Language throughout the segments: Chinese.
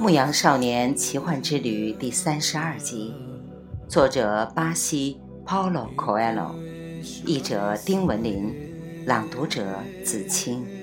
《牧羊少年奇幻之旅》第三十二集，作者巴西 Paulo Coelho，译者丁文林，朗读者子清。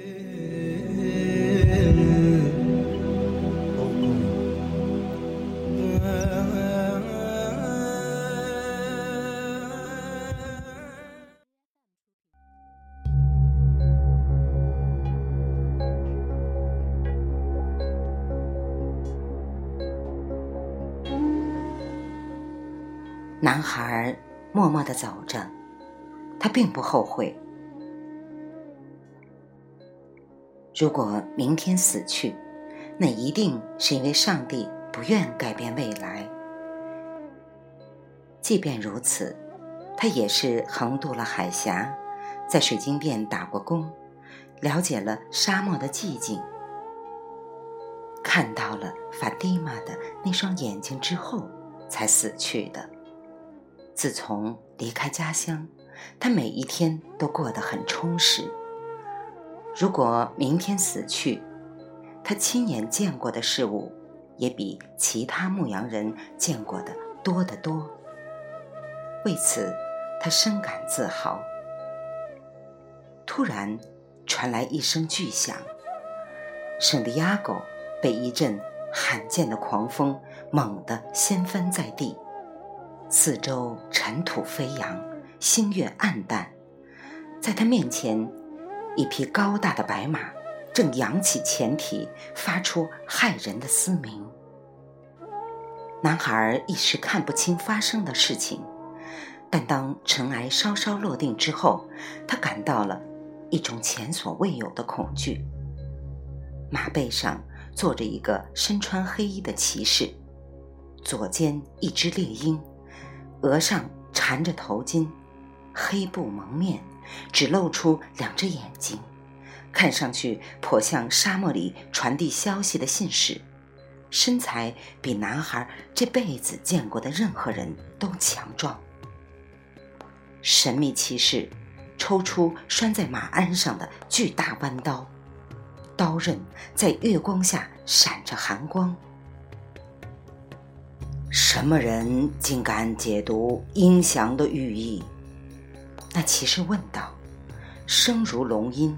男孩默默的走着，他并不后悔。如果明天死去，那一定是因为上帝不愿改变未来。即便如此，他也是横渡了海峡，在水晶店打过工，了解了沙漠的寂静，看到了法蒂玛的那双眼睛之后，才死去的。自从离开家乡，他每一天都过得很充实。如果明天死去，他亲眼见过的事物也比其他牧羊人见过的多得多。为此，他深感自豪。突然，传来一声巨响，圣地亚哥被一阵罕见的狂风猛地掀翻在地。四周尘土飞扬，星月暗淡，在他面前，一匹高大的白马正扬起前蹄，发出骇人的嘶鸣。男孩一时看不清发生的事情，但当尘埃稍稍落定之后，他感到了一种前所未有的恐惧。马背上坐着一个身穿黑衣的骑士，左肩一只猎鹰。额上缠着头巾，黑布蒙面，只露出两只眼睛，看上去颇像沙漠里传递消息的信使。身材比男孩这辈子见过的任何人都强壮。神秘骑士抽出拴在马鞍上的巨大弯刀，刀刃在月光下闪着寒光。什么人竟敢解读音祥的寓意？那骑士问道，声如龙音，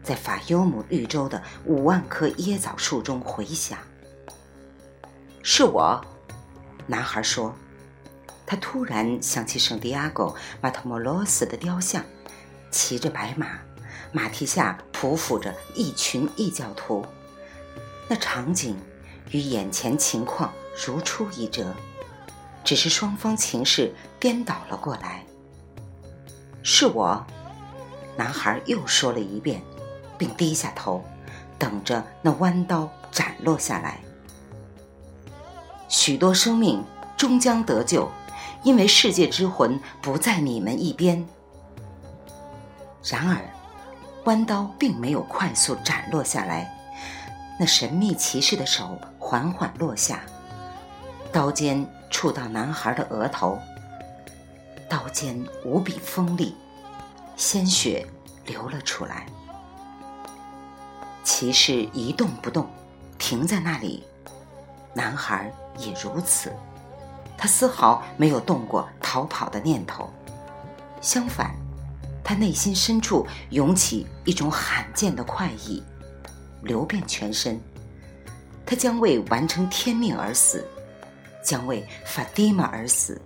在法尤姆绿洲的五万棵椰枣树中回响。是我，男孩说。他突然想起圣地亚哥·马特莫罗斯的雕像，骑着白马，马蹄下匍匐着一群异教徒，那场景。与眼前情况如出一辙，只是双方情势颠倒了过来。是我，男孩又说了一遍，并低下头，等着那弯刀斩落下来。许多生命终将得救，因为世界之魂不在你们一边。然而，弯刀并没有快速斩落下来。那神秘骑士的手缓缓落下，刀尖触到男孩的额头，刀尖无比锋利，鲜血流了出来。骑士一动不动，停在那里，男孩也如此，他丝毫没有动过逃跑的念头，相反，他内心深处涌起一种罕见的快意。流遍全身，他将为完成天命而死，将为法蒂玛而死。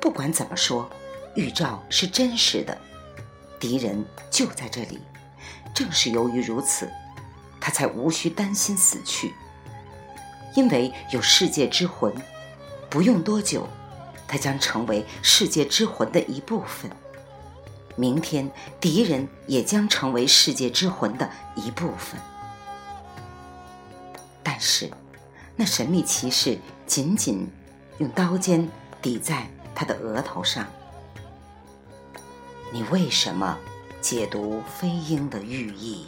不管怎么说，预兆是真实的，敌人就在这里。正是由于如此，他才无需担心死去，因为有世界之魂。不用多久，他将成为世界之魂的一部分。明天，敌人也将成为世界之魂的一部分。但是，那神秘骑士紧紧用刀尖抵在他的额头上。你为什么解读飞鹰的寓意？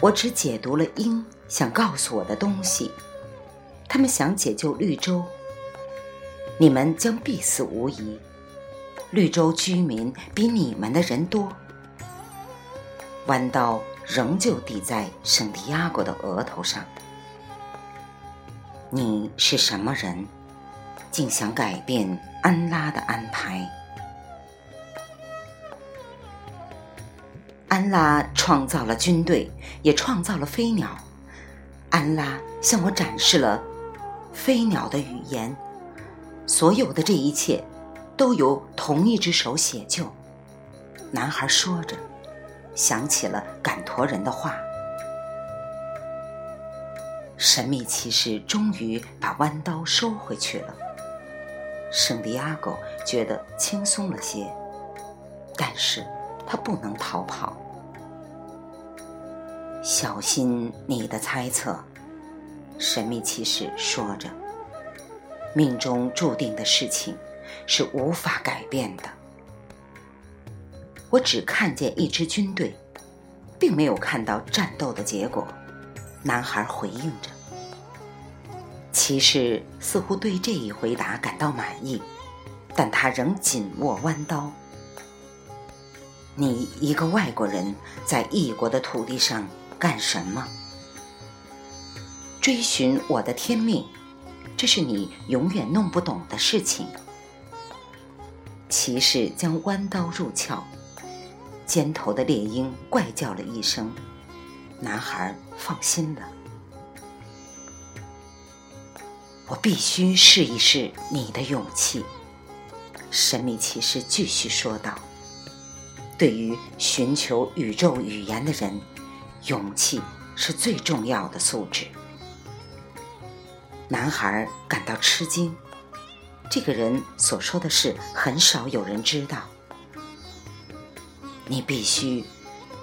我只解读了鹰想告诉我的东西。他们想解救绿洲，你们将必死无疑。绿洲居民比你们的人多。弯刀。仍旧抵在圣地亚哥的额头上。你是什么人，竟想改变安拉的安排？安拉创造了军队，也创造了飞鸟。安拉向我展示了飞鸟的语言。所有的这一切，都由同一只手写就。男孩说着，想起了赶驼人的话。神秘骑士终于把弯刀收回去了。圣地亚哥觉得轻松了些，但是他不能逃跑。小心你的猜测，神秘骑士说着。命中注定的事情是无法改变的。我只看见一支军队，并没有看到战斗的结果。男孩回应着。骑士似乎对这一回答感到满意，但他仍紧握弯刀。你一个外国人在异国的土地上干什么？追寻我的天命。这是你永远弄不懂的事情。骑士将弯刀入鞘，尖头的猎鹰怪叫了一声。男孩放心了。我必须试一试你的勇气，神秘骑士继续说道。对于寻求宇宙语言的人，勇气是最重要的素质。男孩感到吃惊，这个人所说的事很少有人知道。你必须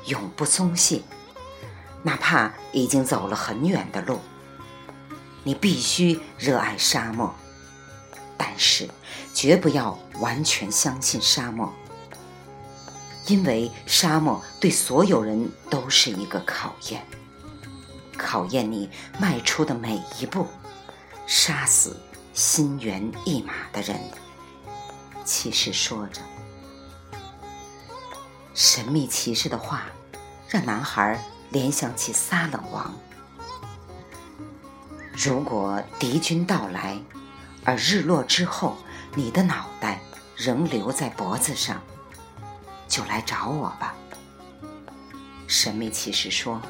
永不松懈，哪怕已经走了很远的路。你必须热爱沙漠，但是绝不要完全相信沙漠，因为沙漠对所有人都是一个考验，考验你迈出的每一步。杀死心猿意马的人，骑士说着。神秘骑士的话，让男孩联想起撒冷王。如果敌军到来，而日落之后，你的脑袋仍留在脖子上，就来找我吧。神秘骑士说。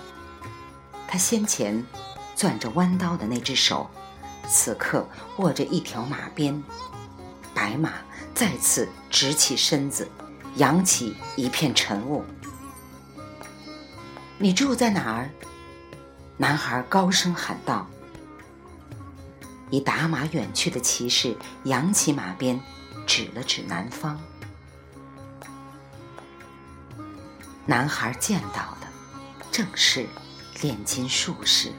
他先前攥着弯刀的那只手。此刻握着一条马鞭，白马再次直起身子，扬起一片晨雾。你住在哪儿？男孩高声喊道。已打马远去的骑士扬起马鞭，指了指南方。男孩见到的正是炼金术士。《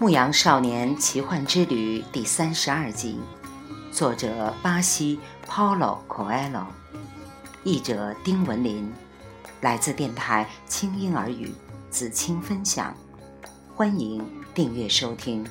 牧羊少年奇幻之旅》第三十二集，作者巴西 Paulo Coelho，译者丁文林，来自电台轻音耳语子青分享，欢迎订阅收听。